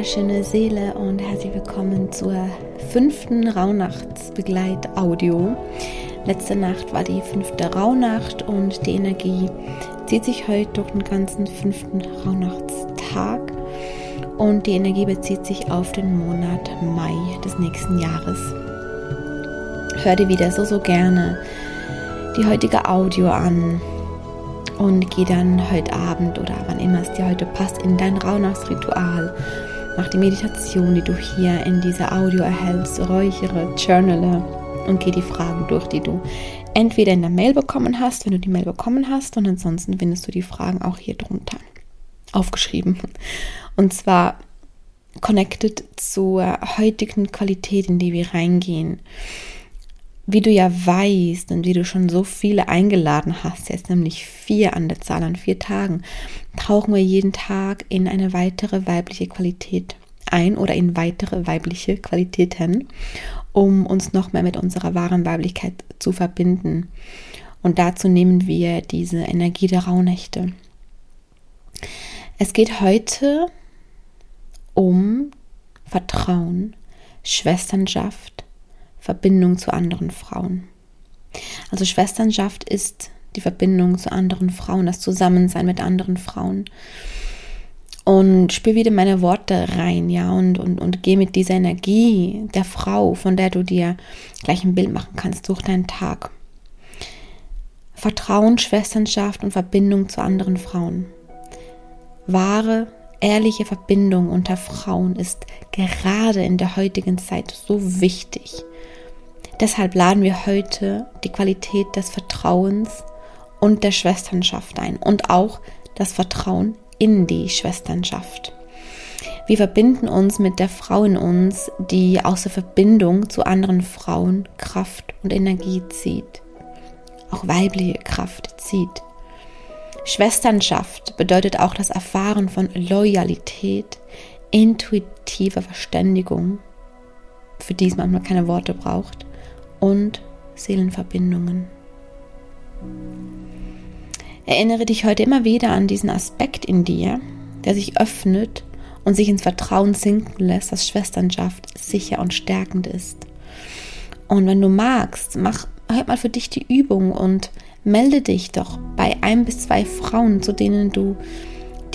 wunderschöne Seele und herzlich willkommen zur fünften Rauhnachtsbegleit-Audio. Letzte Nacht war die fünfte Rauhnacht und die Energie zieht sich heute durch den ganzen fünften Rauhnachtstag und die Energie bezieht sich auf den Monat Mai des nächsten Jahres. Hör dir wieder so, so gerne die heutige Audio an und geh dann heute Abend oder wann immer es dir heute passt in dein Rauhnachtsritual. Mach die Meditation, die du hier in dieser Audio erhältst, räuchere, journale und geh die Fragen durch, die du entweder in der Mail bekommen hast, wenn du die Mail bekommen hast, und ansonsten findest du die Fragen auch hier drunter aufgeschrieben. Und zwar connected zur heutigen Qualität, in die wir reingehen wie du ja weißt und wie du schon so viele eingeladen hast, jetzt nämlich vier an der Zahl an vier Tagen, tauchen wir jeden Tag in eine weitere weibliche Qualität ein oder in weitere weibliche Qualitäten, um uns noch mehr mit unserer wahren Weiblichkeit zu verbinden. Und dazu nehmen wir diese Energie der Rauhnächte. Es geht heute um Vertrauen, Schwesternschaft, Verbindung zu anderen Frauen. Also Schwesternschaft ist die Verbindung zu anderen Frauen, das Zusammensein mit anderen Frauen. Und spür wieder meine Worte rein, ja, und, und, und geh mit dieser Energie der Frau, von der du dir gleich ein Bild machen kannst, durch deinen Tag. Vertrauen, Schwesternschaft und Verbindung zu anderen Frauen. Wahre, ehrliche Verbindung unter Frauen ist gerade in der heutigen Zeit so wichtig. Deshalb laden wir heute die Qualität des Vertrauens und der Schwesternschaft ein und auch das Vertrauen in die Schwesternschaft. Wir verbinden uns mit der Frau in uns, die aus der Verbindung zu anderen Frauen Kraft und Energie zieht. Auch weibliche Kraft zieht. Schwesternschaft bedeutet auch das Erfahren von Loyalität, intuitiver Verständigung, für die es manchmal keine Worte braucht, und Seelenverbindungen. Erinnere dich heute immer wieder an diesen Aspekt in dir, der sich öffnet und sich ins Vertrauen sinken lässt, dass Schwesternschaft sicher und stärkend ist. Und wenn du magst, mach halt mal für dich die Übung und melde dich doch bei ein bis zwei Frauen, zu denen du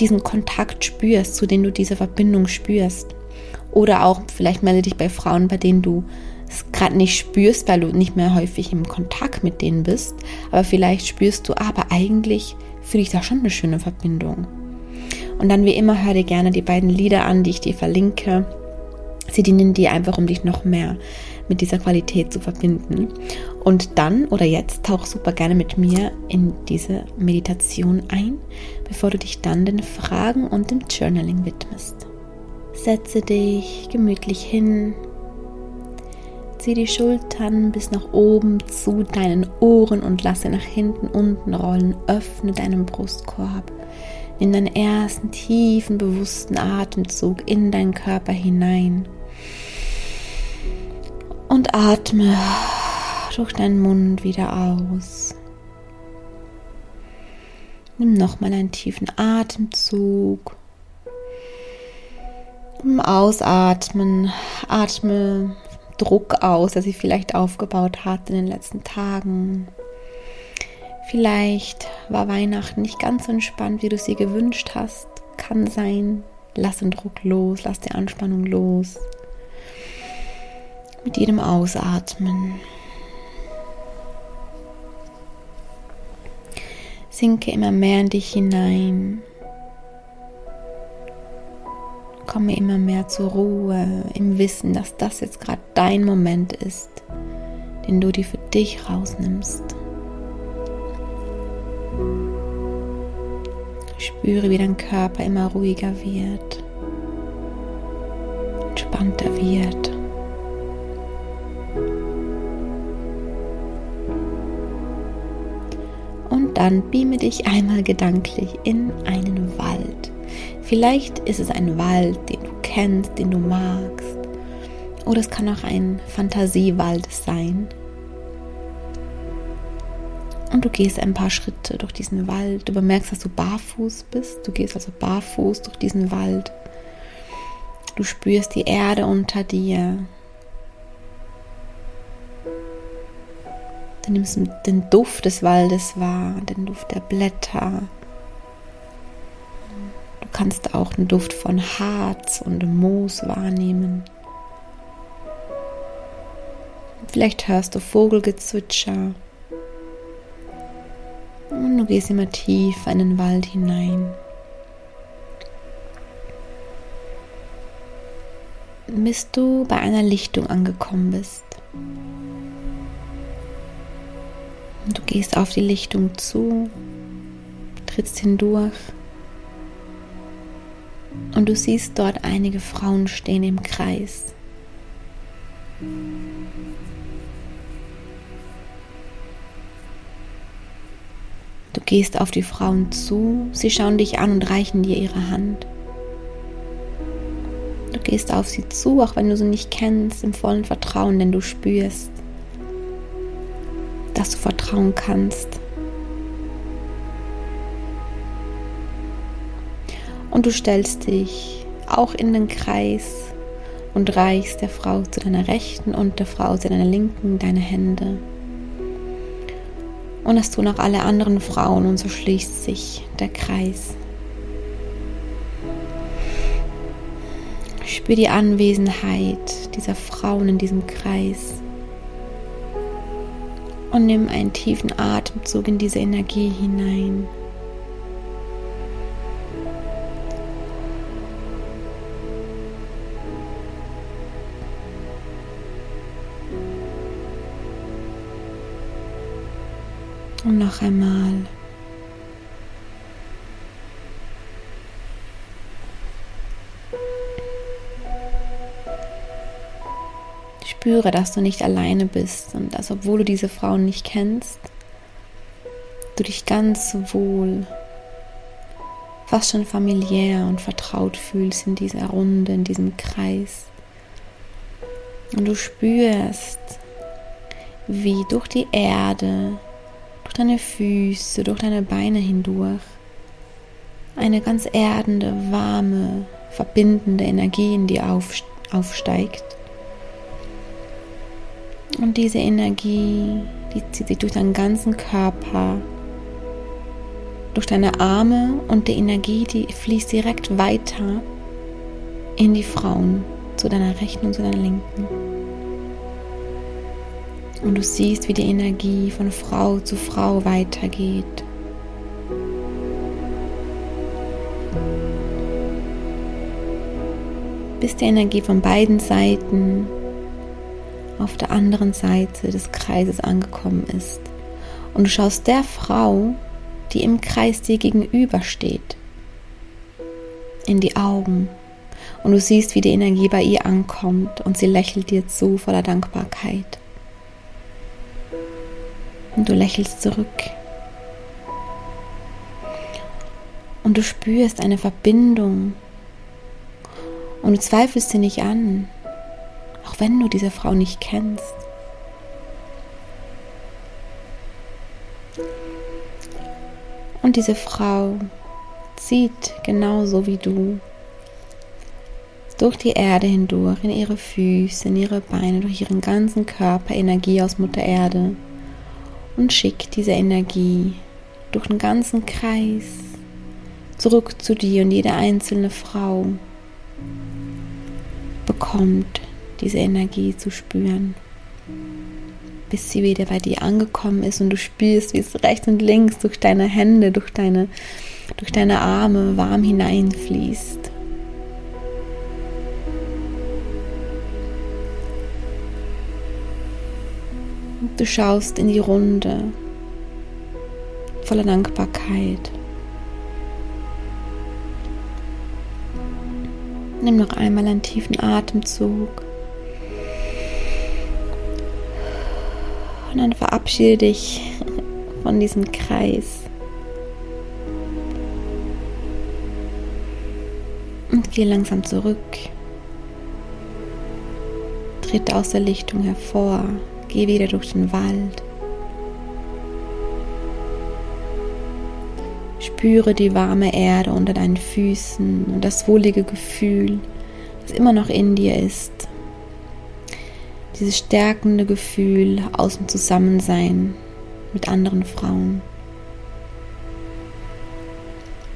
diesen Kontakt spürst, zu denen du diese Verbindung spürst. Oder auch vielleicht melde dich bei Frauen, bei denen du es gerade nicht spürst, weil du nicht mehr häufig im Kontakt mit denen bist, aber vielleicht spürst du, aber eigentlich fühle ich da schon eine schöne Verbindung. Und dann wie immer hör dir gerne die beiden Lieder an, die ich dir verlinke. Sie dienen dir einfach, um dich noch mehr mit dieser Qualität zu verbinden. Und dann oder jetzt tauch super gerne mit mir in diese Meditation ein, bevor du dich dann den Fragen und dem Journaling widmest. Setze dich gemütlich hin, Zieh die Schultern bis nach oben zu deinen Ohren und lasse nach hinten unten rollen. Öffne deinen Brustkorb. Nimm deinen ersten tiefen, bewussten Atemzug in deinen Körper hinein. Und atme durch deinen Mund wieder aus. Nimm nochmal einen tiefen Atemzug. Ausatmen atme Druck aus, der sich vielleicht aufgebaut hat in den letzten Tagen. Vielleicht war Weihnachten nicht ganz so entspannt, wie du sie gewünscht hast. Kann sein. Lass den Druck los, lass die Anspannung los. Mit jedem Ausatmen. Sinke immer mehr in dich hinein komme immer mehr zur Ruhe im Wissen, dass das jetzt gerade dein Moment ist, den du dir für dich rausnimmst. Spüre, wie dein Körper immer ruhiger wird, entspannter wird. Und dann beame dich einmal gedanklich in einen Wald. Vielleicht ist es ein Wald, den du kennst, den du magst. Oder es kann auch ein Fantasiewald sein. Und du gehst ein paar Schritte durch diesen Wald. Du bemerkst, dass du barfuß bist. Du gehst also barfuß durch diesen Wald. Du spürst die Erde unter dir. Du nimmst den Duft des Waldes wahr, den Duft der Blätter. Du kannst auch den Duft von Harz und Moos wahrnehmen. Vielleicht hörst du Vogelgezwitscher. Und du gehst immer tief in den Wald hinein. Bis du bei einer Lichtung angekommen bist. Du gehst auf die Lichtung zu, trittst hindurch und du siehst dort einige Frauen stehen im Kreis. Du gehst auf die Frauen zu, sie schauen dich an und reichen dir ihre Hand. Du gehst auf sie zu, auch wenn du sie nicht kennst, im vollen Vertrauen, denn du spürst, dass du vertrauen kannst. Und du stellst dich auch in den Kreis und reichst der Frau zu deiner Rechten und der Frau zu deiner Linken deine Hände. Und das tun auch alle anderen Frauen und so schließt sich der Kreis. Spür die Anwesenheit dieser Frauen in diesem Kreis. Und nimm einen tiefen Atemzug in diese Energie hinein. Noch einmal. Spüre, dass du nicht alleine bist und dass, obwohl du diese Frauen nicht kennst, du dich ganz wohl, fast schon familiär und vertraut fühlst in dieser Runde, in diesem Kreis. Und du spürst, wie durch die Erde deine Füße, durch deine Beine hindurch eine ganz erdende, warme, verbindende Energie in dir aufsteigt. Und diese Energie, die zieht sich durch deinen ganzen Körper, durch deine Arme und die Energie, die fließt direkt weiter in die Frauen, zu deiner rechten und zu deiner linken. Und du siehst, wie die Energie von Frau zu Frau weitergeht. Bis die Energie von beiden Seiten auf der anderen Seite des Kreises angekommen ist. Und du schaust der Frau, die im Kreis dir gegenübersteht, in die Augen. Und du siehst, wie die Energie bei ihr ankommt und sie lächelt dir zu voller Dankbarkeit. Und du lächelst zurück. Und du spürst eine Verbindung. Und du zweifelst sie nicht an, auch wenn du diese Frau nicht kennst. Und diese Frau zieht genauso wie du durch die Erde hindurch, in ihre Füße, in ihre Beine, durch ihren ganzen Körper Energie aus Mutter Erde und schickt diese Energie durch den ganzen Kreis zurück zu dir und jede einzelne Frau bekommt diese Energie zu spüren, bis sie wieder bei dir angekommen ist und du spürst, wie es rechts und links durch deine Hände, durch deine, durch deine Arme warm hineinfließt. Du schaust in die Runde voller Dankbarkeit. Nimm noch einmal einen tiefen Atemzug. Und dann verabschiede dich von diesem Kreis. Und geh langsam zurück. Tritt aus der Lichtung hervor. Geh wieder durch den Wald. Spüre die warme Erde unter deinen Füßen und das wohlige Gefühl, was immer noch in dir ist. Dieses stärkende Gefühl aus dem Zusammensein mit anderen Frauen.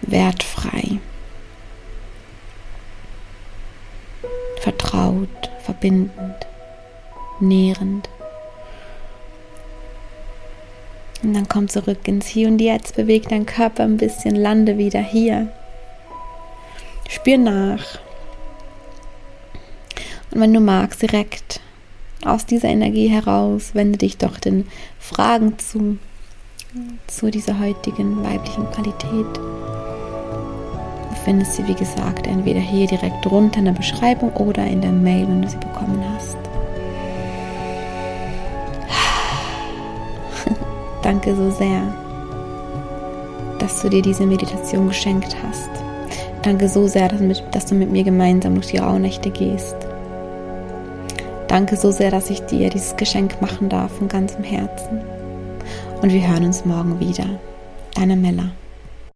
Wertfrei. Vertraut, verbindend, nährend. Und dann komm zurück ins Hier und Jetzt, beweg deinen Körper ein bisschen, lande wieder hier. Spür nach. Und wenn du magst, direkt aus dieser Energie heraus, wende dich doch den Fragen zu, zu dieser heutigen weiblichen Qualität. Du findest sie, wie gesagt, entweder hier direkt drunter in der Beschreibung oder in der Mail, wenn du sie bekommen hast. Danke so sehr, dass du dir diese Meditation geschenkt hast. Danke so sehr, dass du mit mir gemeinsam durch die Rauhnächte gehst. Danke so sehr, dass ich dir dieses Geschenk machen darf von ganzem Herzen. Und wir hören uns morgen wieder. Deine Mella.